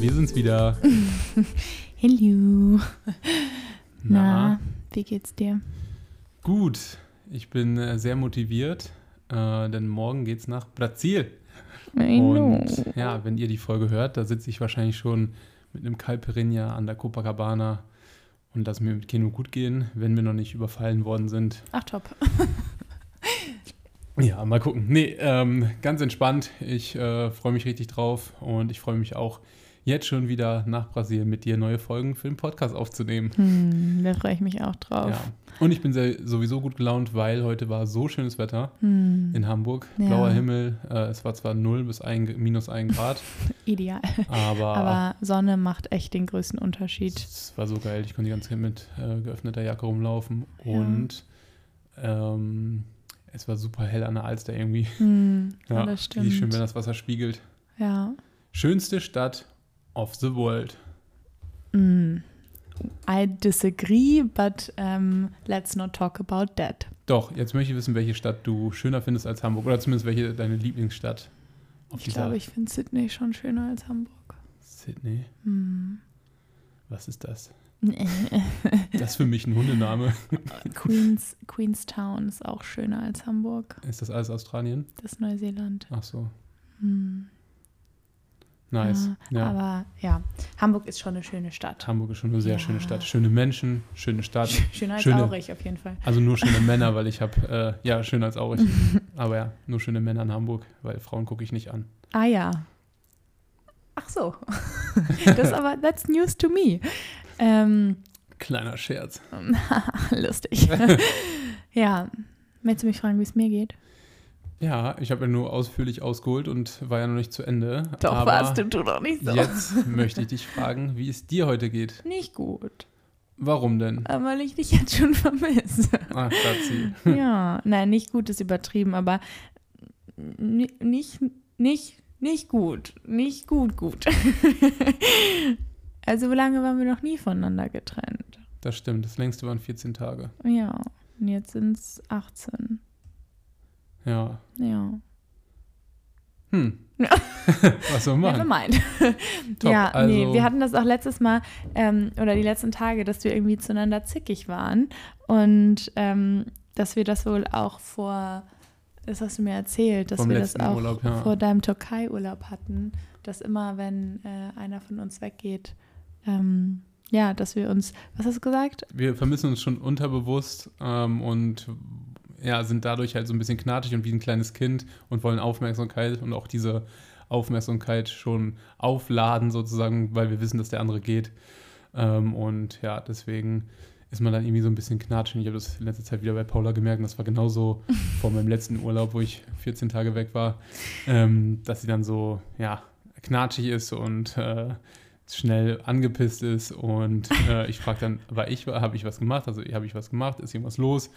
wir sind's wieder. Hello. Na, Na, wie geht's dir? gut. Ich bin äh, sehr motiviert, äh, denn morgen geht's nach Brasil. I know. Und ja, wenn ihr die Folge hört, da sitze ich wahrscheinlich schon mit einem Caipirinha an der Copacabana und lass mir mit Kino gut gehen, wenn wir noch nicht überfallen worden sind. Ach, top. Ja, mal gucken. Nee, ähm, ganz entspannt. Ich äh, freue mich richtig drauf und ich freue mich auch jetzt schon wieder nach Brasilien mit dir neue Folgen für den Podcast aufzunehmen. Hm, da freue ich mich auch drauf. Ja. Und ich bin sehr, sowieso gut gelaunt, weil heute war so schönes Wetter Hm, in Hamburg. Ja. Blauer Himmel. Äh, es war zwar 0 bis 1, minus 1 Grad, ideal. aber, Aber Sonne macht echt den größten Unterschied. es war so geil. Ich konnte die ganze Zeit mit äh, geöffneter Jacke rumlaufen Ja. und ähm, es war super hell an der Alster irgendwie. Hm, Ja, das stimmt. Wie schön, wenn das Wasser spiegelt. ja. Schönste Stadt of the world. Hm. I disagree, but um, let's not talk about that. Doch, jetzt möchte ich wissen, welche Stadt du schöner findest als Hamburg. Oder zumindest welche deine Lieblingsstadt auf Ich glaube, ich finde Sydney schon schöner als Hamburg. Sydney. Hm. Was ist das? Das ist für mich ein Hundename. Queens, Queenstown ist auch schöner als Hamburg. Ist das alles Australien? Das ist Neuseeland. Ach so. Hm. Nice. Ja, Ja. Aber ja, Hamburg ist schon eine schöne Stadt. Hamburg ist schon eine sehr Ja. schöne Stadt. Schöne Menschen, schöne Stadt. Schöner als Schöne- Aurich auf jeden Fall. Also nur schöne Männer, weil ich habe, äh, ja, schöner als Aurich. Aber ja, nur schöne Männer in Hamburg, weil Frauen gucke ich nicht an. Ah ja. Ach so. das ist aber, that's news to me. Ähm, Kleiner Scherz. lustig. ja. Möchtest du mich fragen, wie es mir geht? Ja, ich habe ja nur ausführlich ausgeholt und war ja noch nicht zu Ende. Doch, aber warst du, du doch nicht so. Jetzt möchte ich dich fragen, wie es dir heute geht. Nicht gut. Warum denn? Aber weil ich dich jetzt schon vermisse. Ach, Schatzi. ja, nein, nicht gut ist übertrieben, aber ni- nicht, nicht, nicht gut. Nicht gut, gut. also, wie lange waren wir noch nie voneinander getrennt? Das stimmt, das längste waren 14 Tage. Ja, und jetzt sind es 18. Ja. Ja. Hm. Was soll man Never machen? mind. Top, ja, nee, also- wir hatten das auch letztes Mal ähm, oder die letzten Tage, dass wir irgendwie zueinander zickig waren und ähm, dass wir das wohl auch vor, das hast du mir erzählt, dass Vom wir das auch Urlaub, ja. vor deinem Türkei-Urlaub hatten, dass immer, wenn äh, einer von uns weggeht, ähm, ja, dass wir uns, was hast du gesagt? Wir vermissen uns schon unterbewusst ähm, und ja, sind dadurch halt so ein bisschen knatig und wie ein kleines Kind und wollen Aufmerksamkeit und auch diese Aufmerksamkeit schon aufladen sozusagen, weil wir wissen, dass der andere geht. Ähm, und ja, deswegen ist man dann irgendwie so ein bisschen knatschig. Und ich habe das in letzter Zeit wieder bei Paula gemerkt, und das war genauso vor meinem letzten Urlaub, wo ich 14 Tage weg war, ähm, dass sie dann so, ja, knatschig ist und äh, schnell angepisst ist und äh, ich frage dann, war ich, habe ich was gemacht? Also habe ich was gemacht? Ist irgendwas los?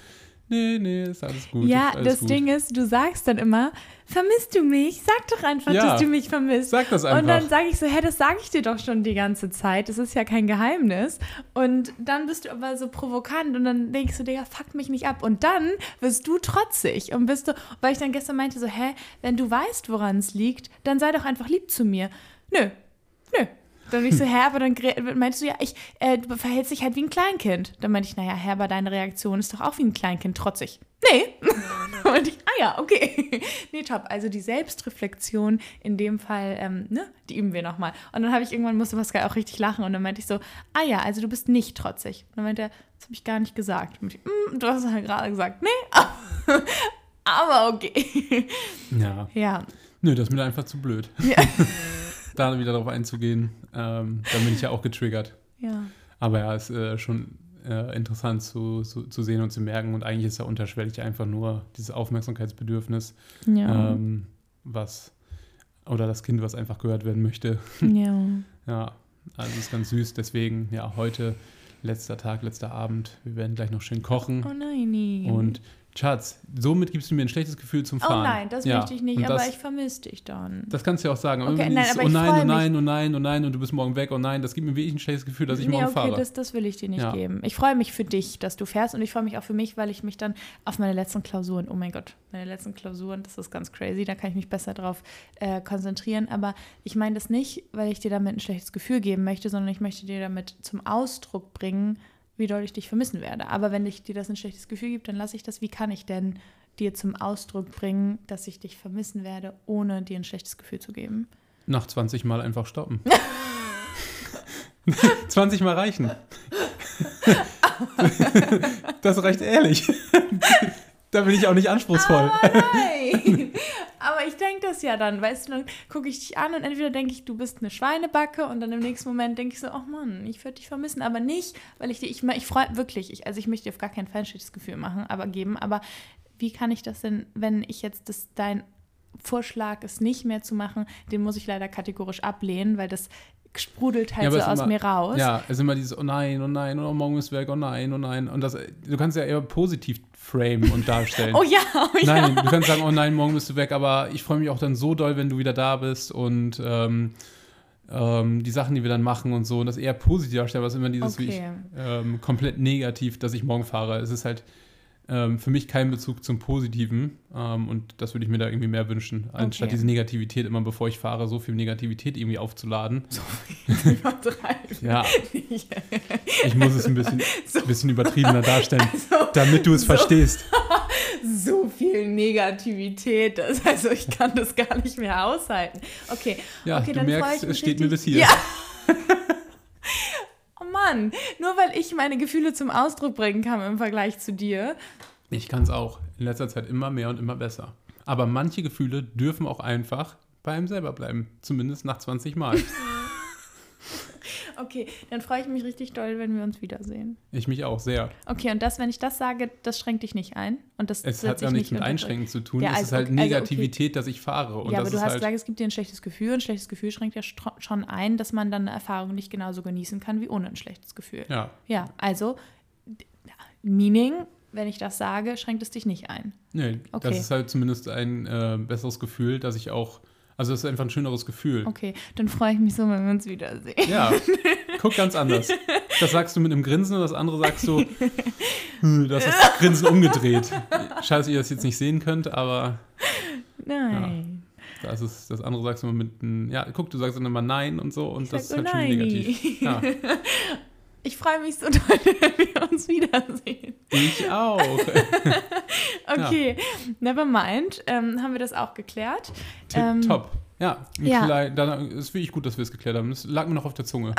Nee, nee, ist alles gut. ja, alles das gut. Ding ist, du sagst dann immer, vermisst du mich? Sag doch einfach, Ja. dass du mich vermisst. Sag das Und dann einfach. sage ich so, hä, das sage ich dir doch schon die ganze Zeit. Das ist ja kein Geheimnis. Und dann bist du aber so provokant und dann denkst du, Digga, fuck mich nicht ab. Und dann wirst du trotzig und bist du, weil ich dann gestern meinte so, hä, wenn du weißt, woran es liegt, dann sei doch einfach lieb zu mir. Nö, nö. Dann bin ich so, hä, aber dann meinst du, ja, ich, äh, du verhältst dich halt wie ein Kleinkind. Dann meinte ich, naja, hä, aber deine Reaktion ist doch auch wie ein Kleinkind, trotzig. Nee. dann meinte ich, ah ja, okay. nee, top. Also die Selbstreflexion in dem Fall, ähm, ne, die üben wir nochmal. Und dann habe ich irgendwann, musste Pascal auch richtig lachen und dann meinte ich so, ah ja, also du bist nicht trotzig. Und dann meinte er, das habe ich gar nicht gesagt. Ich, "Mm, du hast es halt gerade gesagt, nee, aber okay. Ja, ja, nö, das ist mir einfach zu blöd. ja. Da wieder darauf einzugehen, ähm, dann bin ich ja auch getriggert. ja. Aber ja, ist äh, schon äh, interessant zu, zu, zu sehen und zu merken. Und eigentlich ist ja unterschwellig einfach nur dieses Aufmerksamkeitsbedürfnis, Ja. ähm, was, oder das Kind, was einfach gehört werden möchte. ja. Ja, also ist ganz süß. Deswegen, ja, heute letzter Tag, letzter Abend. Wir werden gleich noch schön kochen Oh nein. und Schatz, somit gibst du mir ein schlechtes Gefühl zum Oh Fahren. nein, das Ja, möchte ich nicht, und aber das, ich vermisse dich dann. Das kannst du ja auch sagen. Okay, nein, dieses, aber oh nein, oh nein, oh nein, oh nein und du bist morgen weg, oh nein, das gibt mir wirklich ein schlechtes Gefühl, dass ich nee, morgen okay, fahre. das, das will ich dir nicht Ja. geben. Ich freue mich für dich, dass du fährst und ich freue mich auch für mich, weil ich mich dann auf meine letzten Klausuren, oh mein Gott, meine letzten Klausuren, das ist ganz crazy, da kann ich mich besser drauf äh, konzentrieren. Aber ich meine das nicht, weil ich dir damit ein schlechtes Gefühl geben möchte, sondern ich möchte dir damit zum Ausdruck bringen, wie doll ich dich vermissen werde. Aber wenn ich dir das ein schlechtes Gefühl gibt, dann lasse ich das. Wie kann ich denn dir zum Ausdruck bringen, dass ich dich vermissen werde, ohne dir ein schlechtes Gefühl zu geben? Nach 20 Mal einfach stoppen. 20 Mal reichen. das reicht ehrlich. Da bin ich auch nicht anspruchsvoll. Nein! Aber ich denke das ja dann, weißt du, dann gucke ich dich an und entweder denke ich, du bist eine Schweinebacke und dann im nächsten Moment denke ich so, oh Mann, ich würde dich vermissen, aber nicht, weil ich dir, ich, ich freue wirklich, ich, also ich möchte dir auf gar keinen Fall ein schlechtes Gefühl machen, aber geben, aber wie kann ich das denn, wenn ich jetzt das, dein Vorschlag, es nicht mehr zu machen, den muss ich leider kategorisch ablehnen, weil das sprudelt halt Ja, so aus immer- mir raus. Ja, es ist immer dieses, oh nein, oh nein, oh morgen ist weg, oh nein, oh nein. Und das, du kannst ja eher positiv framen und darstellen. Oh ja, oh ja. Nein, du kannst sagen, oh nein, morgen bist du weg, aber ich freue mich auch dann so doll, wenn du wieder da bist und ähm, ähm, die Sachen, die wir dann machen und so, und das eher positiv darstellen, was immer dieses, wie ich, Okay. ähm, komplett negativ, dass ich morgen fahre. Es ist halt ähm, für mich kein Bezug zum Positiven ähm, und das würde ich mir da irgendwie mehr wünschen, anstatt Okay. diese Negativität immer, bevor ich fahre, so viel Negativität irgendwie aufzuladen. Übertreiben. Ja, ich muss es ein bisschen, So. bisschen übertriebener darstellen, So. damit du es so. verstehst. so viel Negativität. Das, also ich kann das gar nicht mehr aushalten. Okay, Ja, okay du dann freue merkst, ich es mich steht mir bis hier. Ja. Mann, nur weil ich meine Gefühle zum Ausdruck bringen kann im Vergleich zu dir. Ich kann es auch. In letzter Zeit immer mehr und immer besser. Aber manche Gefühle dürfen auch einfach bei einem selber bleiben. Zumindest nach 20 Mal. Okay, dann freue ich mich richtig doll, wenn wir uns wiedersehen. Ich mich auch sehr. Okay, und das, wenn ich das sage, das schränkt dich nicht ein. Und das Es hat ja nichts nicht mit. Einschränken zu tun. Ja, es ist also halt okay- also okay. Negativität, dass ich fahre. Und ja, aber du hast halt, gesagt, es gibt dir ein schlechtes Gefühl. Ein schlechtes Gefühl schränkt ja schon ein, dass man dann eine Erfahrung nicht genauso genießen kann wie ohne ein schlechtes Gefühl. ja, Ja, also, Meaning, wenn ich das sage, schränkt es dich nicht ein. nee, Okay. das ist halt zumindest ein äh, besseres Gefühl, dass ich auch, also es ist einfach ein schöneres Gefühl. Okay, dann freue ich mich so, wenn wir uns wiedersehen. Ja, guck ganz anders. Das sagst du mit einem Grinsen und das andere sagst du, hm, das ist das Grinsen umgedreht. Dass ihr das jetzt nicht sehen könnt, aber Nein. das ist das andere sagst du immer mit einem, ja, guck, du sagst dann immer Nein und so und Ich das sag ist halt oh schon nein. negativ. Ja, Ich freue mich so doll, wenn wir uns wiedersehen. ich auch. Okay, never mind. Ähm, haben wir das auch geklärt? Tip Ähm, top. Ja, ja. Klein, dann ist wirklich gut, dass wir es geklärt haben. Das lag mir noch auf der Zunge.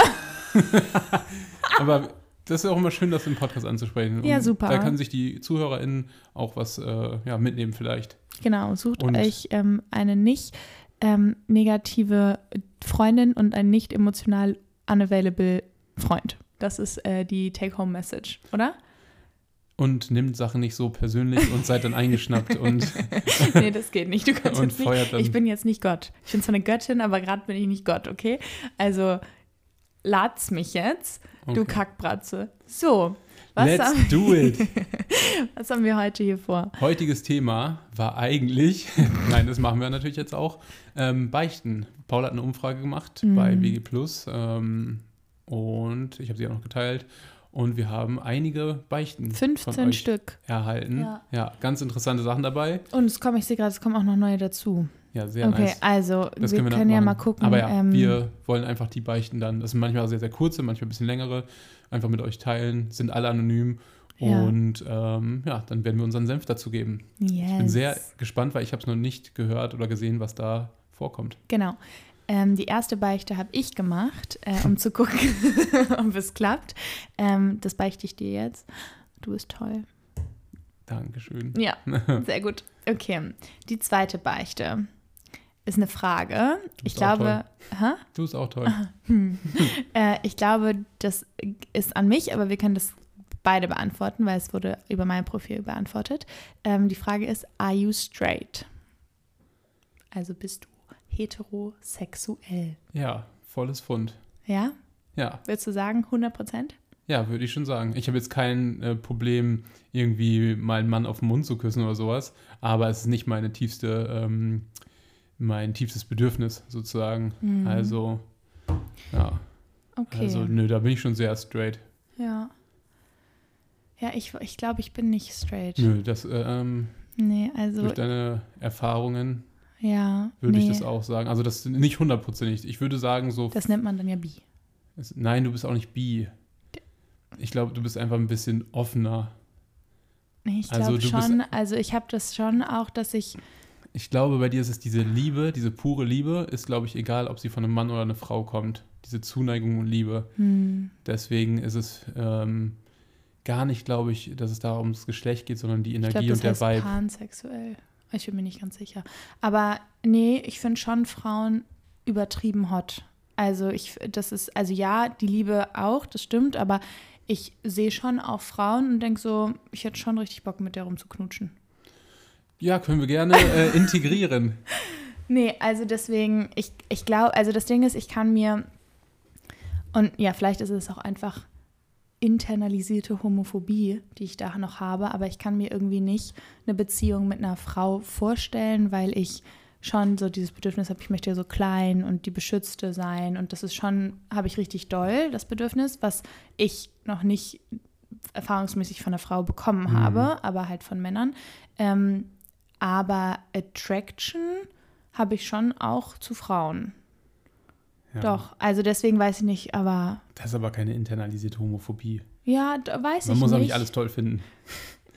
Aber das ist auch immer schön, das im Podcast anzusprechen. Ja, Und super. Da können sich die ZuhörerInnen auch was äh, ja, mitnehmen vielleicht. Genau, sucht Und- euch ähm, eine nicht ähm, negative Freundin und einen nicht emotional unavailable Freund. Das ist äh, die Take-Home-Message, oder? Und nimmt Sachen nicht so persönlich und seid dann eingeschnappt und, nee, das geht nicht. Du kannst jetzt nicht. Ich bin jetzt nicht Gott. Ich bin zwar eine Göttin, aber gerade bin ich nicht Gott, okay? Also lad's mich jetzt, du Okay. Kackbratze. So, was Let's haben, do it. was haben wir heute hier vor? Heutiges Thema war eigentlich, nein, das machen wir natürlich jetzt auch, ähm, Beichten. Paul hat eine Umfrage gemacht Mhm. bei WG Plus ähm, und ich habe sie auch noch geteilt. Und wir haben einige Beichten von 15 euch Stück. erhalten. Ja. Ja. ganz interessante Sachen dabei. Und es kommt, ich sehe gerade, es kommen auch noch neue dazu. Ja, sehr okay, nice. also Das wir können können, wir dann ja mal gucken. Aber ja, ähm, wir wollen einfach die Beichten dann, das sind manchmal sehr, sehr kurze, manchmal ein bisschen längere, einfach mit euch teilen, sind alle anonym. Ja. Und ähm, ja, dann werden wir unseren Senf dazu geben. yes. Ich bin sehr gespannt, weil ich habe es noch nicht gehört oder gesehen, was da vorkommt. Genau. Ähm, die erste Beichte habe ich gemacht, äh, um zu gucken, ob es klappt. Ähm, das beichte ich dir jetzt. Du bist toll. Dankeschön. Ja, sehr gut. Okay, die zweite Beichte ist eine Frage. Ich glaube? Du bist auch toll. Hm. Äh, ich glaube, das ist an mich, aber wir können das beide beantworten, weil es wurde über mein Profil beantwortet. Ähm, die Frage ist, are you straight? Also bist du heterosexuell? Ja, volles Fund. Ja? Ja, Willst du sagen 100 Prozent? Ja, würde ich schon sagen. Ich habe jetzt kein äh, Problem, irgendwie meinen Mann auf den Mund zu küssen oder sowas, aber es ist nicht meine tiefste, ähm, mein tiefstes Bedürfnis sozusagen. Mhm. Also, ja. Okay. Also, nö, da bin ich schon sehr straight. ja. Ja, ich, ich glaube, ich bin nicht straight. Nö, das, äh, ähm, Nee, also, durch deine Erfahrungen ja. würde nee, ich das auch sagen. Also, das ist nicht hundertprozentig. Ich würde sagen, so. Das nennt man dann ja bi. es- nein, du bist auch nicht bi. Ich glaube, du bist einfach ein bisschen offener. Ich Also, glaube bist- schon, also ich habe das schon auch, dass ich, Ich glaube, bei dir ist es diese Liebe, diese pure Liebe, ist, glaube ich, egal, ob sie von einem Mann oder einer Frau kommt. Diese Zuneigung und Liebe. hm, Deswegen ist es ähm, gar nicht, glaube ich, dass es da ums Geschlecht geht, sondern die ich Energie glaube, das und der heißt Vibe. pansexuell. Ich bin mir nicht ganz sicher. Aber nee, ich finde schon Frauen übertrieben hot. Also ich, das ist, also ja, die Liebe auch, das stimmt, aber ich sehe schon auch Frauen und denke so, ich hätte schon richtig Bock, mit der rumzuknutschen. Ja, können wir gerne äh, integrieren. Nee, also deswegen, ich, ich glaube, also das Ding ist, ich kann mir, und ja, vielleicht ist es auch einfach internalisierte Homophobie, die ich da noch habe, aber ich kann mir irgendwie nicht eine Beziehung mit einer Frau vorstellen, weil ich schon so dieses Bedürfnis habe, ich möchte ja so klein und die Beschützte sein und das ist schon, habe ich richtig doll, das Bedürfnis, was ich noch nicht erfahrungsmäßig von einer Frau bekommen Mhm. habe, aber halt von Männern. Ähm, aber Attraction habe ich schon auch zu Frauen. Ja. Doch, also deswegen weiß ich nicht, aber Das ist aber keine internalisierte Homophobie. ja, da weiß Man ich muss nicht. auch nicht alles toll finden.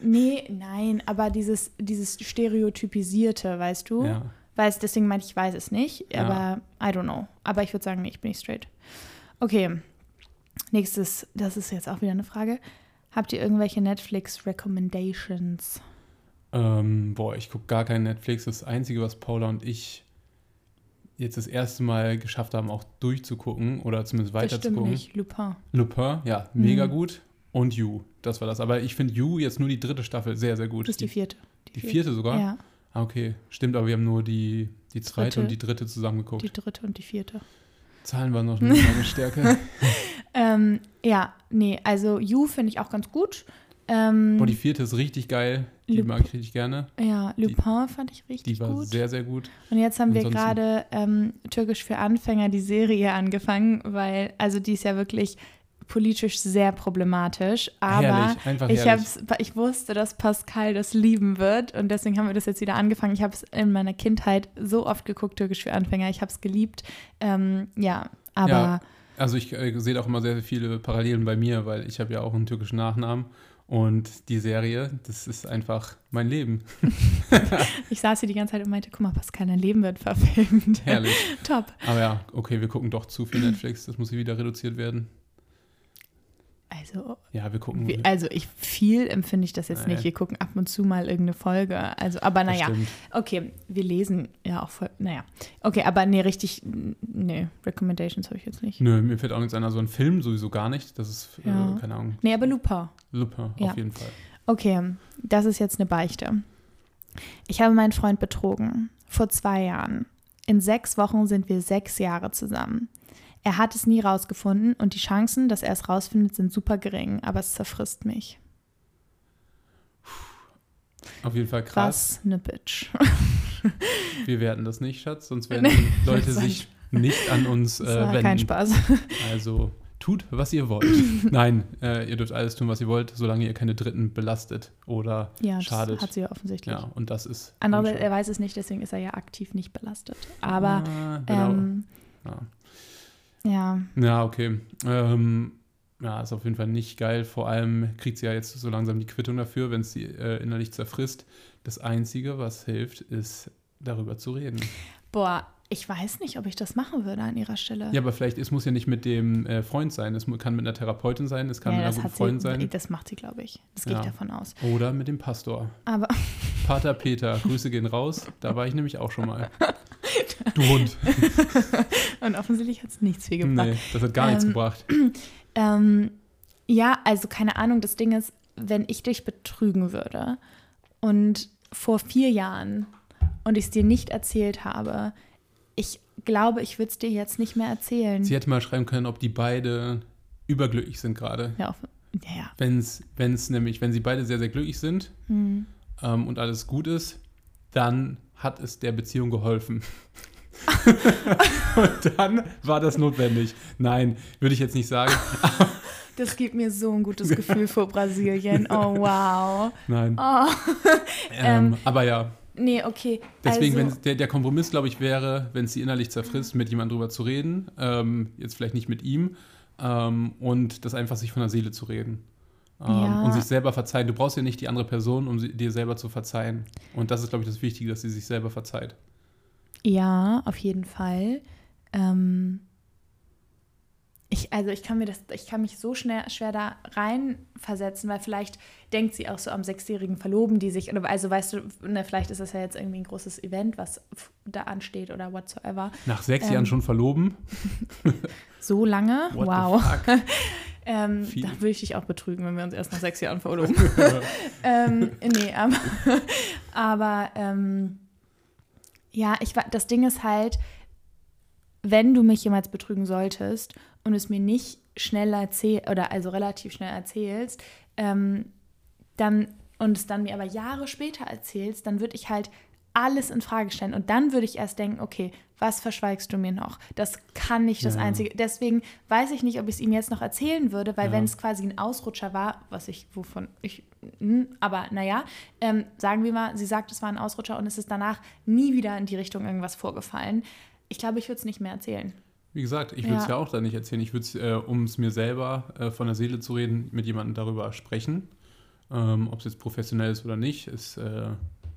Nee, nein, aber dieses, dieses Stereotypisierte, weißt du? Ja. Weiß, deswegen meinte ich, ich weiß es nicht, Ja. aber I don't know. Aber ich würde sagen, nee, ich bin nicht straight. Okay, nächstes, das ist jetzt auch wieder eine Frage. Habt ihr irgendwelche Netflix-Recommendations? Ähm, boah, ich gucke gar kein Netflix. Das Einzige, was Paula und ich jetzt das erste Mal geschafft haben, auch durchzugucken oder zumindest Das stimmt weiterzugucken. nicht, Lupin. Lupin, ja, mega Mhm. gut. Und You, das war das. Aber ich finde You jetzt nur die dritte Staffel sehr, sehr gut. Das ist die vierte. die vierte sogar? Ja, Ah, okay. Stimmt, aber wir haben nur die, die zweite Dritte. und die dritte zusammengeguckt. die dritte und die vierte. Zahlen waren noch nicht meine Stärke. Ähm, ja, nee, also You finde ich auch ganz gut. Ähm, Boah, die vierte ist richtig geil. Die Lup- mag ich richtig gerne. ja, Lupin fand ich Die richtig war gut. sehr, sehr gut. Und jetzt haben wir Ansonsten- gerade ähm, Türkisch für Anfänger die Serie angefangen, weil, also die ist ja wirklich politisch sehr problematisch, aber herrlich, ich, hab's, ich wusste, dass Pascal das lieben wird und deswegen haben wir das jetzt wieder angefangen. Ich habe es in meiner Kindheit so oft geguckt, Türkisch für Anfänger. Ich habe es geliebt. Ähm, ja, aber Ja. Also ich äh, sehe auch immer sehr, sehr viele Parallelen bei mir, weil ich habe ja auch einen türkischen Nachnamen. Und die Serie, das ist einfach mein Leben. ich saß hier die ganze Zeit und meinte, guck mal, Pascal, dein Leben wird verfilmt. Herrlich. Top. Aber ja, okay, wir gucken doch zu viel Netflix. Das muss wieder reduziert werden. Also, Ja, wir gucken. wie, also ich viel empfinde ich das jetzt Nee. nicht. Wir gucken ab und zu mal irgendeine Folge. Also, aber naja, okay, wir lesen ja auch voll. Naja, okay, aber nee, richtig, nee, Recommendations habe ich jetzt nicht. Nö, mir fällt auch nichts ein. Also ein Film sowieso gar nicht. Das ist, Ja. äh, keine Ahnung, Nee, aber Lupin. Lupin Ja. auf jeden Fall. Okay, das ist jetzt eine Beichte. Ich habe meinen Freund betrogen. Vor zwei Jahren. In sechs Wochen sind wir sechs Jahre zusammen. Er hat es nie rausgefunden und die Chancen, dass er es rausfindet, sind super gering, aber es zerfrisst mich. Auf jeden Fall krass. Was eine Bitch. Wir werden das nicht, Schatz, sonst werden die Leute das sich nicht an uns äh, Das war wenden. kein Spaß. Also tut, was ihr wollt. Nein, äh, ihr dürft alles tun, was ihr wollt, solange ihr keine Dritten belastet oder Ja, das schadet. hat sie ja offensichtlich. Ja, und das ist. Andererseits, er weiß es nicht, deswegen ist er ja aktiv nicht belastet. Aber, Ah, genau. ähm, ja. ja, okay. Ähm, ja, ist auf jeden Fall nicht geil. Vor allem kriegt sie ja jetzt so langsam die Quittung dafür, wenn es sie äh, innerlich zerfrisst. Das Einzige, was hilft, ist darüber zu reden. boah, ich weiß nicht, ob ich das machen würde an ihrer Stelle. Ja, aber vielleicht, es muss ja nicht mit dem äh, Freund sein. Es kann mit einer Therapeutin sein, es kann Ja, mit einer guten Freundin sein. Das macht sie, glaube ich. Das gehe Ja. ich davon aus. Oder mit dem Pastor. Aber Pater Peter, Grüße gehen raus. Da war ich nämlich auch schon mal. Du Hund. und offensichtlich hat es nichts viel gebracht. Nee, das hat gar nichts Ähm, gebracht. Ähm, ja, also keine Ahnung, das Ding ist, wenn ich dich betrügen würde und vor vier Jahren und ich es dir nicht erzählt habe, ich glaube, ich würde es dir jetzt nicht mehr erzählen. Sie hätte mal schreiben können, ob die beide überglücklich sind gerade. Ja, ja, ja. Wenn es nämlich, wenn sie beide sehr, sehr glücklich sind Hm. ähm, und alles gut ist, dann hat es der Beziehung geholfen. und dann war das notwendig. Nein, würde ich jetzt nicht sagen. Das gibt mir so ein gutes Gefühl vor Brasilien. Oh, wow. Nein. Oh. Ähm, aber ja, Nee, okay. deswegen, also, wenn der, der Kompromiss, glaube ich, wäre, wenn es sie innerlich zerfrisst, mit jemandem drüber zu reden. Ähm, jetzt vielleicht nicht mit ihm. Ähm, und das einfach sich von der Seele zu reden. Ähm, Ja. Und sich selber verzeihen. Du brauchst ja nicht die andere Person, um sie, dir selber zu verzeihen. Und das ist, glaube ich, das Wichtige, dass sie sich selber verzeiht. Ja, auf jeden Fall. Ähm, ich, also ich kann mir das, ich kann mich so schnell, schwer da reinversetzen, weil vielleicht denkt sie auch so am sechsjährigen Verloben, die sich, also weißt du, ne, vielleicht ist das ja jetzt irgendwie ein großes Event, was da ansteht oder whatsoever. Nach sechs Ähm, Jahren schon verloben? So lange? What wow. Ähm, da würde ich dich auch betrügen, wenn wir uns erst nach sechs Jahren verloben. ähm, nee, aber, aber ähm, ja, ich, das Ding ist halt, wenn du mich jemals betrügen solltest und es mir nicht schnell erzählst, oder also relativ schnell erzählst, ähm, dann und es dann mir aber Jahre später erzählst, dann würde ich halt alles in Frage stellen und dann würde ich erst denken, okay, was verschweigst du mir noch? Das kann nicht das Ja. einzige. Deswegen weiß ich nicht, ob ich es ihm jetzt noch erzählen würde, weil Ja. wenn es quasi ein Ausrutscher war, was ich wovon ich, hm, aber naja, ähm, sagen wir mal, sie sagt, es war ein Ausrutscher und es ist danach nie wieder in die Richtung irgendwas vorgefallen. Ich glaube, ich würde es nicht mehr erzählen. Wie gesagt, ich würde es Ja. ja auch da nicht erzählen. Ich würde es, äh, um es mir selber äh, von der Seele zu reden, mit jemandem darüber sprechen. Ähm, Ob es jetzt professionell ist oder nicht, ist, äh,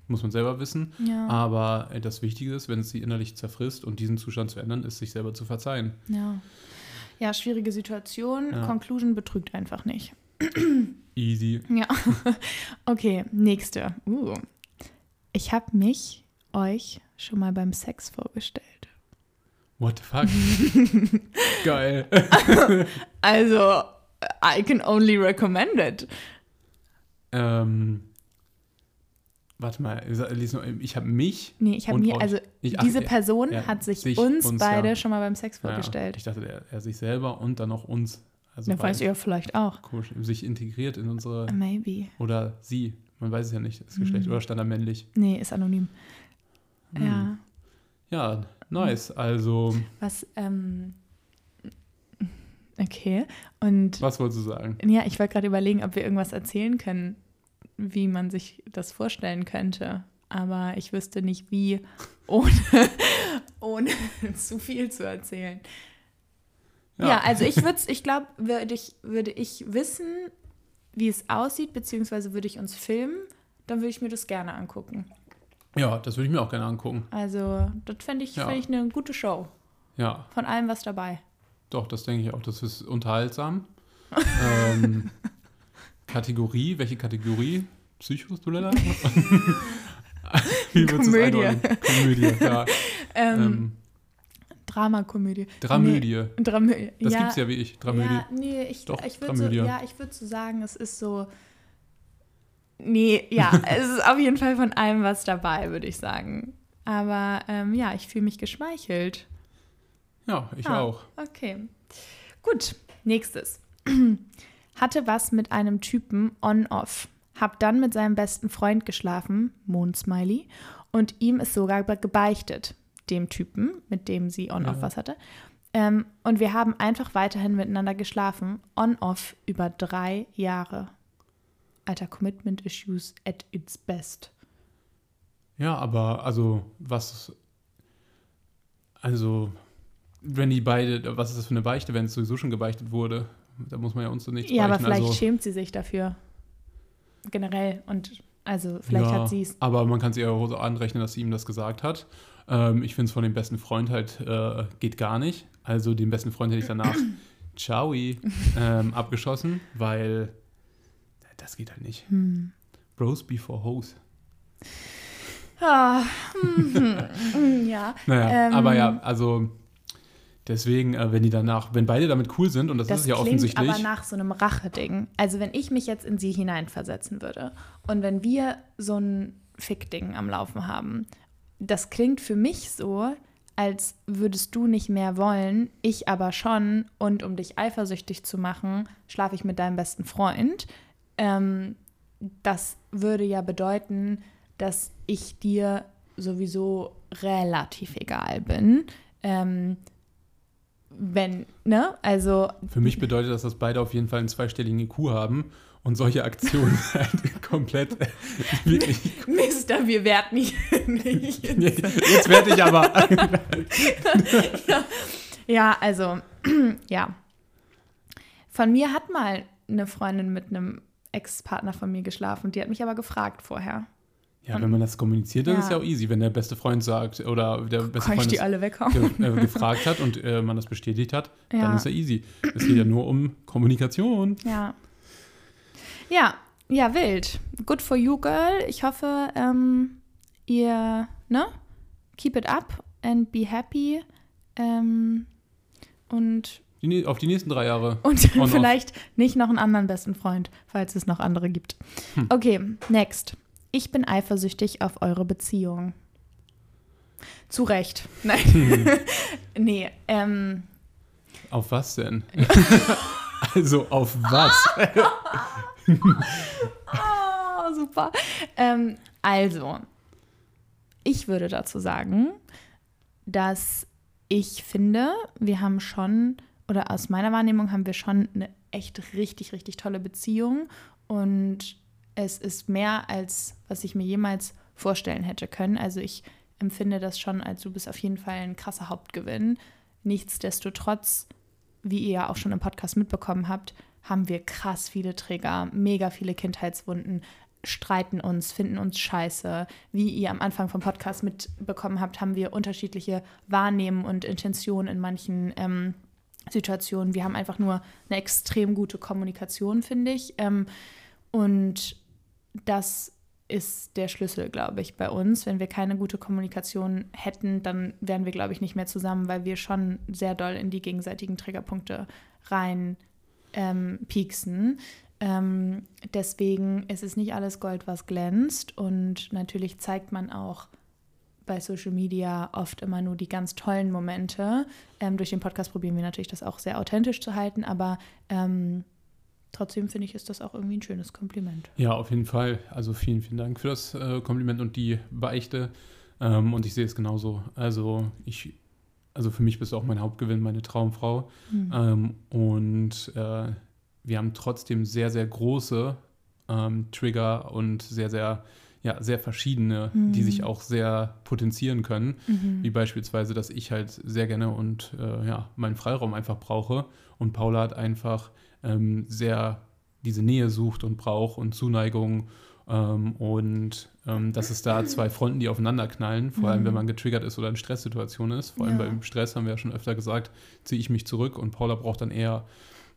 muss man selber wissen. Ja. Aber äh, das Wichtige ist, wenn es sie innerlich zerfrisst und diesen Zustand zu ändern, ist, sich selber zu verzeihen. Ja. Ja, schwierige Situation. Ja. Conclusion betrügt einfach nicht. Easy. Ja. Okay, nächste. Uh. Ich habe mich euch schon mal beim Sex vorgestellt. What the fuck? Geil. Also, I can only recommend it. ähm, warte mal, lies noch- ich habe mich. Nee, ich habe mir, also Ich, ach, diese ja, Person ja, hat sich, sich, uns, uns, beide ja. schon mal beim Sex ja, vorgestellt. Ich dachte, er, er sich selber und dann noch uns. Also weißt beide. ihr ja vielleicht auch. Komisch, sich integriert in unsere. Maybe. Oder sie. Man weiß es ja nicht, das Geschlecht. Mhm. Oder stand da männlich. Nee, ist anonym. Hm. Ja. Ja, nice. Also, Was, ähm. Okay. Und was wolltest du sagen? ja, ich wollte gerade überlegen, ob wir irgendwas erzählen können, wie man sich das vorstellen könnte. Aber ich wüsste nicht, wie, ohne, ohne zu viel zu erzählen. Ja, also ich würde ich glaube, würde ich, würde ich wissen, wie es aussieht, beziehungsweise würde ich uns filmen, dann würde ich mir das gerne angucken. Ja, das würde ich mir auch gerne angucken. Also, das fände ich, Ja. fänd ich eine gute Show. Ja, Von allem was dabei. doch, das denke ich auch. Das ist unterhaltsam. ähm, Kategorie, welche Kategorie? Psychothriller? Wie es Komödie. Komödie, ja. Ähm, Ähm, Dramakomödie. Dramödie. Nee, Dramödie. Das ja, gibt's ja wie ich. Dramödie. Ja, nee, ich, Doch, ich würde so, ja, ich würde so sagen, es ist so. Nee, ja, es ist auf jeden Fall von allem was dabei, würde ich sagen. Aber ähm, ja, ich fühle mich geschmeichelt. Ja, ich Ah. auch. Okay. Gut, nächstes. Hatte was mit einem Typen on-off. Hab dann mit seinem besten Freund geschlafen, Mondsmiley, und ihm ist sogar gebeichtet, dem Typen, mit dem sie on-off Ja. was hatte. Ähm, und wir haben einfach weiterhin miteinander geschlafen, on-off über drei Jahre. Alter, Commitment Issues at its best. Ja, aber also, was. Also, wenn die beide. Was ist das für eine Beichte, wenn es sowieso schon gebeichtet wurde? Da muss man ja uns so nichts Ja, aber vielleicht also, schämt sie sich dafür. Generell. Und also vielleicht ja, hat sie es Aber man kann sie ja auch so anrechnen, dass sie ihm das gesagt hat. Ähm, ich finde es von dem besten Freund halt äh, geht gar nicht. Also den besten Freund hätte ich danach Ciao ähm, abgeschossen, weil das geht halt nicht. Hm. Bros before Hoes. Ah, mhm, ja. Naja, Ähm, aber ja, also deswegen, äh, wenn die danach, wenn beide damit cool sind, und das, Das ist ja offensichtlich. aber nach so einem Racheding. Also wenn ich mich jetzt in sie hineinversetzen würde und wenn wir so ein Fick-Ding am Laufen haben, das klingt für mich so, als würdest du nicht mehr wollen, ich aber schon. Und um dich eifersüchtig zu machen, schlafe ich mit deinem besten Freund. Ähm, das würde ja bedeuten, dass ich dir sowieso relativ egal bin. Ähm, wenn, ne? Also. Für mich bedeutet das, dass beide auf jeden Fall einen zweistelligen IQ haben und solche Aktionen halt komplett wirklich. Mister, wir werten nicht. nicht Jetzt werde ich aber. ja. ja, also, ja. Von mir hat mal eine Freundin mit einem Ex-Partner von mir geschlafen. Die hat mich aber gefragt vorher. Ja, wenn man das kommuniziert, dann ja. ist ja auch easy. Wenn der beste Freund sagt oder der beste Freund die alle weghauen? Ge äh, gefragt hat und äh, man das bestätigt hat, ja. dann ist ja easy. Es geht ja nur um Kommunikation. Ja. Ja, ja, wild. Good for you, girl. Ich hoffe, ähm, ihr, ne? Keep it up and be happy. Ähm, und die, auf die nächsten drei Jahre. Und vielleicht nicht noch einen anderen besten Freund, falls es noch andere gibt. Hm. Okay, next. Ich bin eifersüchtig auf eure Beziehung. Zu Recht. Nein. Hm. nee, ähm. Auf was denn? also auf was? oh, super. Ähm, also, ich würde dazu sagen, dass ich finde, wir haben schon, oder aus meiner Wahrnehmung haben wir schon eine echt richtig, richtig tolle Beziehung. Und es ist mehr als was ich mir jemals vorstellen hätte können. Also ich empfinde das schon als du bist auf jeden Fall ein krasser Hauptgewinn. Nichtsdestotrotz, wie ihr ja auch schon im Podcast mitbekommen habt, haben wir krass viele Trigger, mega viele Kindheitswunden, streiten uns, finden uns scheiße. Wie ihr am Anfang vom Podcast mitbekommen habt, haben wir unterschiedliche Wahrnehmen und Intentionen in manchen ähm, Situationen. Wir haben einfach nur eine extrem gute Kommunikation, finde ich. Ähm, und das ist der Schlüssel, glaube ich, bei uns. Wenn wir keine gute Kommunikation hätten, dann wären wir, glaube ich, nicht mehr zusammen, weil wir schon sehr doll in die gegenseitigen Triggerpunkte rein ähm, pieksen. Ähm, deswegen ist es nicht alles Gold, was glänzt. Und natürlich zeigt man auch bei Social Media oft immer nur die ganz tollen Momente. Ähm, durch den Podcast probieren wir natürlich das auch sehr authentisch zu halten, aber ähm, trotzdem finde ich, ist das auch irgendwie ein schönes Kompliment. Ja, auf jeden Fall. Also vielen, vielen Dank für das äh, Kompliment und die Beichte. Ähm, und ich sehe es genauso. Also ich, also für mich bist du auch mein Hauptgewinn, meine Traumfrau. Mhm. Ähm, und äh, wir haben trotzdem sehr, sehr große ähm, Trigger und sehr, sehr ja, sehr verschiedene, mhm. die sich auch sehr potenzieren können. Mhm. Wie beispielsweise, dass ich halt sehr gerne und äh, ja, meinen Freiraum einfach brauche. Und Paula hat einfach ähm, sehr diese Nähe sucht und braucht und Zuneigung. Ähm, und ähm, dass es da zwei Fronten, die aufeinander knallen, vor allem wenn mhm. man getriggert ist oder in Stresssituationen ist. Vor allem ja. beim Stress haben wir ja schon öfter gesagt, ziehe ich mich zurück und Paula braucht dann eher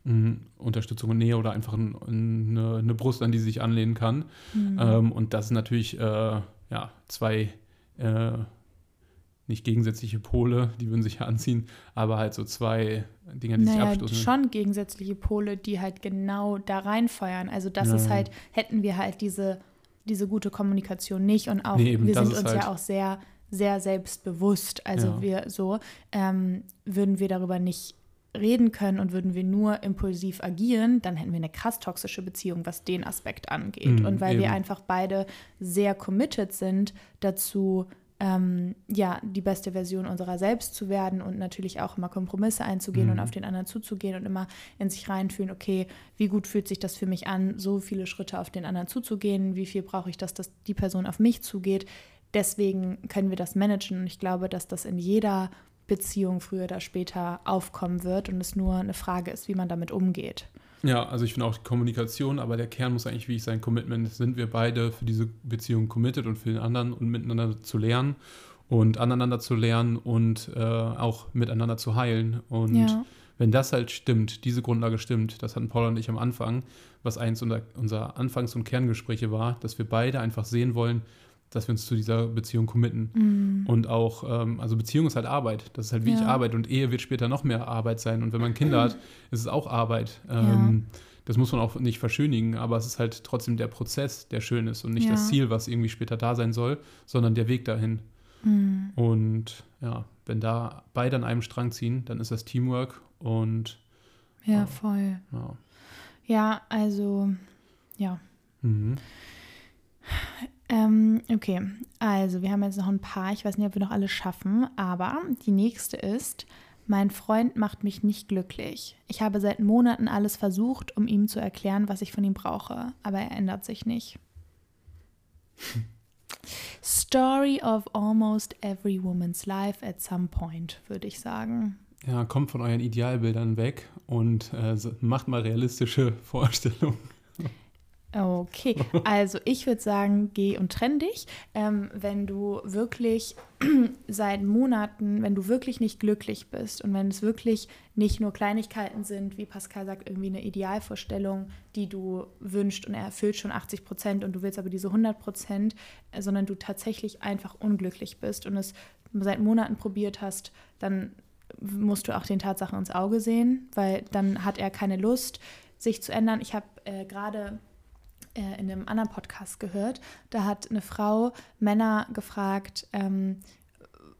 mh, hm, Unterstützung und Nähe oder einfach ein, eine, eine, Brust, an die sie sich anlehnen kann. Mhm. Ähm, und das sind natürlich äh, ja, zwei äh, nicht gegensätzliche Pole, die würden sich ja anziehen, aber halt so zwei Dinge, die naja, sich abstoßen. schon gegensätzliche Pole, die halt genau da reinfeuern. Also das ja. ist halt, hätten wir halt diese, diese gute Kommunikation nicht und auch, nee, eben, wir sind uns halt ja auch sehr, sehr selbstbewusst. Also ja. wir so, ähm, würden wir darüber nicht reden können und würden wir nur impulsiv agieren, dann hätten wir eine krass toxische Beziehung, was den Aspekt angeht. Mhm, und weil eben. wir einfach beide sehr committed sind dazu, ähm, ja, die beste Version unserer selbst zu werden und natürlich auch immer Kompromisse einzugehen mhm. und auf den anderen zuzugehen und immer in sich reinfühlen, okay, wie gut fühlt sich das für mich an, so viele Schritte auf den anderen zuzugehen, wie viel brauche ich, dass das die Person auf mich zugeht. Deswegen können wir das managen und ich glaube, dass das in jeder Beziehung früher oder später aufkommen wird und es nur eine Frage ist, wie man damit umgeht. Ja, also ich finde auch die Kommunikation, aber der Kern muss eigentlich wie ich sein, Commitment. Sind wir beide für diese Beziehung committed und für den anderen und miteinander zu lernen und aneinander zu lernen und äh, auch miteinander zu heilen. Und ja. wenn das halt stimmt, diese Grundlage stimmt, das hatten Paul und ich am Anfang, was eins unserer, unserer Anfangs- und Kerngespräche war, dass wir beide einfach sehen wollen, dass wir uns zu dieser Beziehung committen. Mm. Und auch, ähm, also Beziehung ist halt Arbeit. Das ist halt wirklich ja. Arbeit. Und Ehe wird später noch mehr Arbeit sein. Und wenn man Kinder hat, ist es auch Arbeit. Ähm, ja. Das muss man auch nicht verschönigen, aber es ist halt trotzdem der Prozess, der schön ist und nicht ja. das Ziel, was irgendwie später da sein soll, sondern der Weg dahin. Mm. Und ja, wenn da beide an einem Strang ziehen, dann ist das Teamwork und Ja, voll. ja. Ja, also, ja. Okay, also wir haben jetzt noch ein paar. Ich weiß nicht, ob wir noch alles schaffen, aber die nächste ist, mein Freund macht mich nicht glücklich. Ich habe seit Monaten alles versucht, um ihm zu erklären, was ich von ihm brauche, aber er ändert sich nicht. Story of almost every woman's life at some point, würde ich sagen. Ja, kommt von euren Idealbildern weg und äh, macht mal realistische Vorstellungen. Okay, also ich würde sagen, geh und trenn dich. Ähm, wenn du wirklich seit Monaten, wenn du wirklich nicht glücklich bist und wenn es wirklich nicht nur Kleinigkeiten sind, wie Pascal sagt, irgendwie eine Idealvorstellung, die du wünschst und er erfüllt schon 80 Prozent und du willst aber diese 100 Prozent, äh, sondern du tatsächlich einfach unglücklich bist und es seit Monaten probiert hast, dann musst du auch den Tatsachen ins Auge sehen, weil dann hat er keine Lust, sich zu ändern. Ich habe äh, gerade äh, in einem anderen Podcast gehört. Da hat eine Frau Männer gefragt, ähm,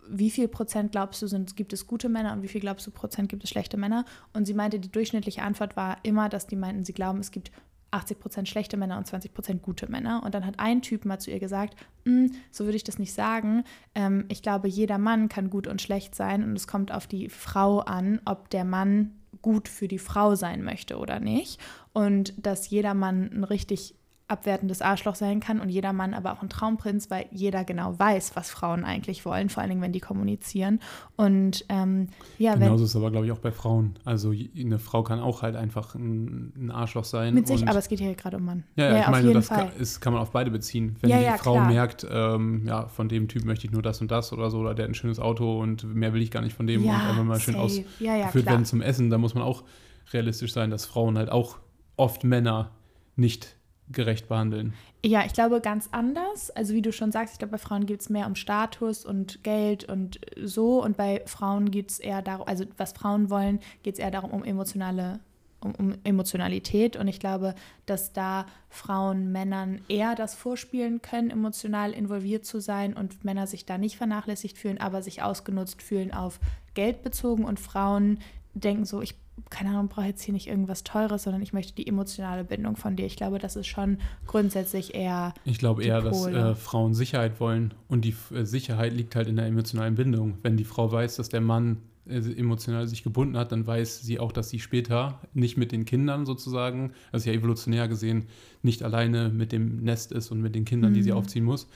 wie viel Prozent glaubst du, sind, gibt es gute Männer und wie viel glaubst du Prozent gibt es schlechte Männer? Und sie meinte, die durchschnittliche Antwort war immer, dass die meinten, sie glauben, es gibt 80 Prozent schlechte Männer und 20 Prozent gute Männer. Und dann hat ein Typ mal zu ihr gesagt, "Mm, so würde ich das nicht sagen. Ähm, ich glaube, jeder Mann kann gut und schlecht sein und es kommt auf die Frau an, ob der Mann gut für die Frau sein möchte oder nicht. Und dass jeder Mann ein richtig abwertendes Arschloch sein kann und jeder Mann aber auch ein Traumprinz, weil jeder genau weiß, was Frauen eigentlich wollen, vor allen Dingen, wenn die kommunizieren. Und ähm, ja, Genauso ist es aber, glaube ich, auch bei Frauen. Also eine Frau kann auch halt einfach ein, ein Arschloch sein. mit sich, aber es geht hier gerade um Mann. Ja, ja, ich auf meine, jeden das Fall. kann, ist, kann man auf beide beziehen. Wenn Ja, die ja, Frau klar. merkt, ähm, ja, von dem Typ möchte ich nur das und das oder so, oder der hat ein schönes Auto und mehr will ich gar nicht von dem und einfach mal schön safe. aus, Ja, ja, geführt klar. werden zum Essen, da muss man auch realistisch sein, dass Frauen halt auch oft Männer nicht gerecht behandeln. Ja, ich glaube ganz anders. Also wie du schon sagst, ich glaube, bei Frauen geht es mehr um Status und Geld und so. Und bei Frauen geht es eher darum, also was Frauen wollen, geht es eher darum, um emotionale, um, um Emotionalität. Und ich glaube, dass da Frauen Männern eher das vorspielen können, emotional involviert zu sein und Männer sich da nicht vernachlässigt fühlen, aber sich ausgenutzt fühlen auf Geld bezogen und Frauen denken so, ich keine Ahnung, brauche jetzt hier nicht irgendwas Teures, sondern ich möchte die emotionale Bindung von dir. Ich glaube, das ist schon grundsätzlich eher, Ich glaube eher, dass Pole. äh, Frauen Sicherheit wollen und die äh, Sicherheit liegt halt in der emotionalen Bindung. Wenn die Frau weiß, dass der Mann äh, emotional sich gebunden hat, dann weiß sie auch, dass sie später nicht mit den Kindern sozusagen, also ja evolutionär gesehen, nicht alleine mit dem Nest ist und mit den Kindern, die sie Mhm. aufziehen muss,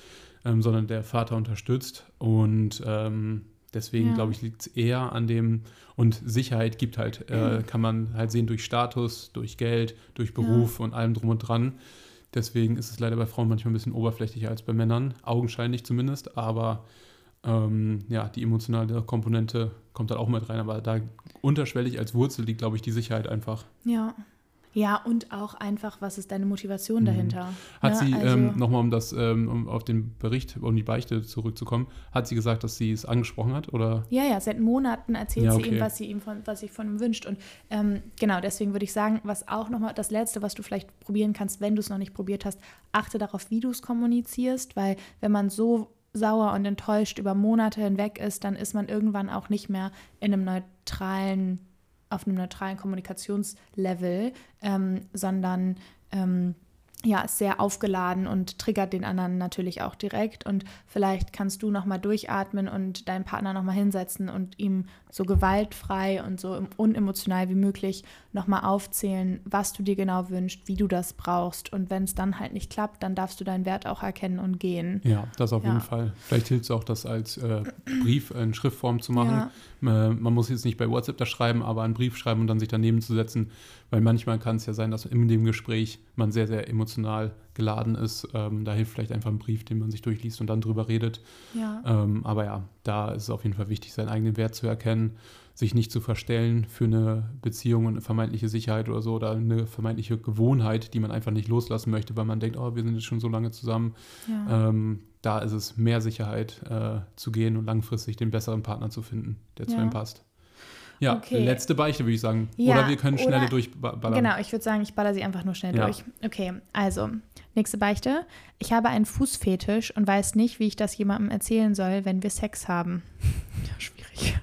ähm, sondern der Vater unterstützt. Und ähm, deswegen Ja. glaube ich, liegt es eher an dem, und Sicherheit gibt halt, äh, kann man halt sehen durch Status, durch Geld, durch Beruf und allem drum und dran. Deswegen ist es leider bei Frauen manchmal ein bisschen oberflächlicher als bei Männern, augenscheinlich zumindest, aber ähm, ja, die emotionale Komponente kommt dann auch mit rein, aber da unterschwellig als Wurzel liegt, glaube ich, die Sicherheit einfach. ja. Ja, und auch einfach, was ist deine Motivation Mhm. dahinter? Hat Ne, sie, also- ähm, nochmal um das, ähm, um auf den Bericht, um die Beichte zurückzukommen, hat sie gesagt, dass sie es angesprochen hat? Oder? Ja, ja, seit Monaten erzählt Ja, sie okay. ihm, was sie ihm von, was sich von ihm wünscht. Und ähm, genau, deswegen würde ich sagen, was auch nochmal das Letzte, was du vielleicht probieren kannst, wenn du es noch nicht probiert hast, achte darauf, wie du es kommunizierst, weil wenn man so sauer und enttäuscht über Monate hinweg ist, dann ist man irgendwann auch nicht mehr in einem neutralen, auf einem neutralen Kommunikationslevel, ähm, sondern ähm, ja, ist sehr aufgeladen und triggert den anderen natürlich auch direkt. Und vielleicht kannst du nochmal durchatmen und deinen Partner nochmal hinsetzen und ihm so gewaltfrei und so unemotional wie möglich nochmal aufzählen, was du dir genau wünschst, wie du das brauchst. Und wenn es dann halt nicht klappt, dann darfst du deinen Wert auch erkennen und gehen. Ja, das auf Ja. jeden Fall. Vielleicht hilft es auch, das als äh, Brief in Schriftform zu machen. Äh, man muss jetzt nicht bei WhatsApp das schreiben, aber einen Brief schreiben und dann sich daneben zu setzen, weil manchmal kann es ja sein, dass in dem Gespräch man sehr, sehr emotional geladen ist. Ähm, da hilft vielleicht einfach ein Brief, den man sich durchliest und dann drüber redet. Ja. Ähm, aber ja, da ist es auf jeden Fall wichtig, seinen eigenen Wert zu erkennen, sich nicht zu verstellen für eine Beziehung und eine vermeintliche Sicherheit oder so oder eine vermeintliche Gewohnheit, die man einfach nicht loslassen möchte, weil man denkt, oh, wir sind jetzt schon so lange zusammen. ja. Ähm, da ist es mehr Sicherheit äh, zu gehen und langfristig den besseren Partner zu finden, der zu Ja. ihm passt. Ja, Okay. letzte Beichte würde ich sagen. Ja, oder wir können schneller oder- durchballern. Genau, ich würde sagen, ich baller sie einfach nur schnell Ja. durch. Okay, also, nächste Beichte. Ich habe einen Fußfetisch und weiß nicht, wie ich das jemandem erzählen soll, wenn wir Sex haben. Ja, schwierig.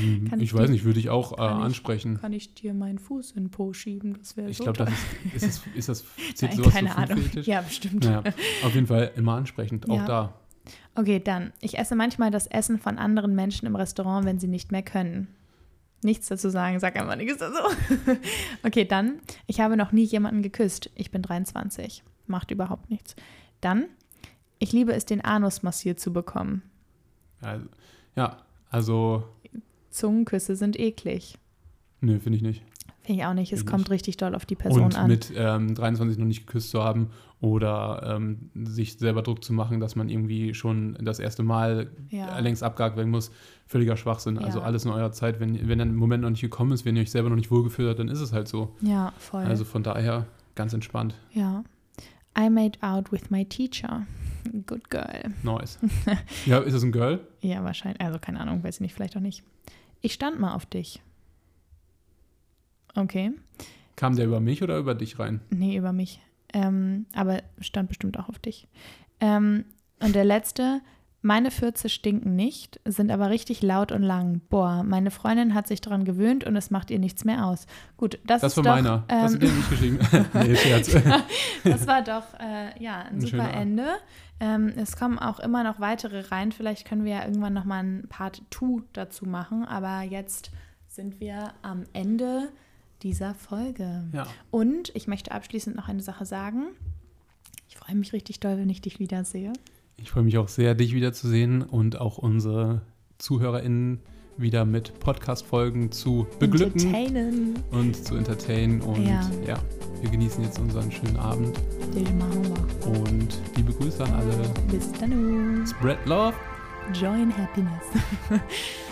Hm, Kann ich ich weiß die- nicht, würde ich auch äh, kann ich- ansprechen. Kann ich dir meinen Fuß in den Po schieben? Das wäre Ich so glaube, das ist, ist das, ist das zählt Nein, sowas keine Ahnung. Ja, bestimmt. Naja, auf jeden Fall immer ansprechend, auch da. Okay, dann. Ich esse manchmal das Essen von anderen Menschen im Restaurant, wenn sie nicht mehr können. Nichts dazu sagen, sag einfach nichts dazu. okay, dann. Ich habe noch nie jemanden geküsst. Ich bin 23. Macht überhaupt nichts. Dann. Ich liebe es, den Anus massiert zu bekommen. Also, ja, also, Zungenküsse sind eklig. nö, finde ich nicht. Finde ich auch nicht. Es Finde kommt richtig doll auf die Person Und an. mit ähm, 23 noch nicht geküsst zu haben oder ähm, sich selber Druck zu machen, dass man irgendwie schon das erste Mal Ja. längst abgehakt werden muss, völliger Schwachsinn. Also Ja. alles in eurer Zeit. Wenn, wenn der Moment noch nicht gekommen ist, wenn ihr euch selber noch nicht wohlgefühlt habt, dann ist es halt so. Ja, voll. Also von daher ganz entspannt. ja. I made out with my teacher. Good girl. Nice. ja, ist es ein Girl? Ja, wahrscheinlich. Also keine Ahnung, weiß ich nicht, vielleicht auch nicht. Ich stand mal auf dich. Okay. Kam der über mich oder über dich rein? Nee, über mich. Ähm, aber stand bestimmt auch auf dich. Ähm, und der letzte, meine Fürze stinken nicht, sind aber richtig laut und lang. Boah, meine Freundin hat sich daran gewöhnt und es macht ihr nichts mehr aus. Gut, das, Das ist war doch, meiner. das ähm, dir nicht geschrieben. nee, Scherz. das war doch äh, ja, ein, Ein super Ende. Ähm, es kommen auch immer noch weitere rein. Vielleicht können wir ja irgendwann nochmal ein Part 2 dazu machen. Aber jetzt sind wir am Ende dieser Folge. ja. Und ich möchte abschließend noch eine Sache sagen. Ich freue mich richtig doll, wenn ich dich wiedersehe. Ich freue mich auch sehr, dich wiederzusehen und auch unsere ZuhörerInnen wieder mit Podcast-Folgen zu beglücken Entertainen. und zu entertainen. Und Ja. ja. wir genießen jetzt unseren schönen Abend. Und liebe Grüße an alle. Bis dann. Spread Love. Joy and Happiness.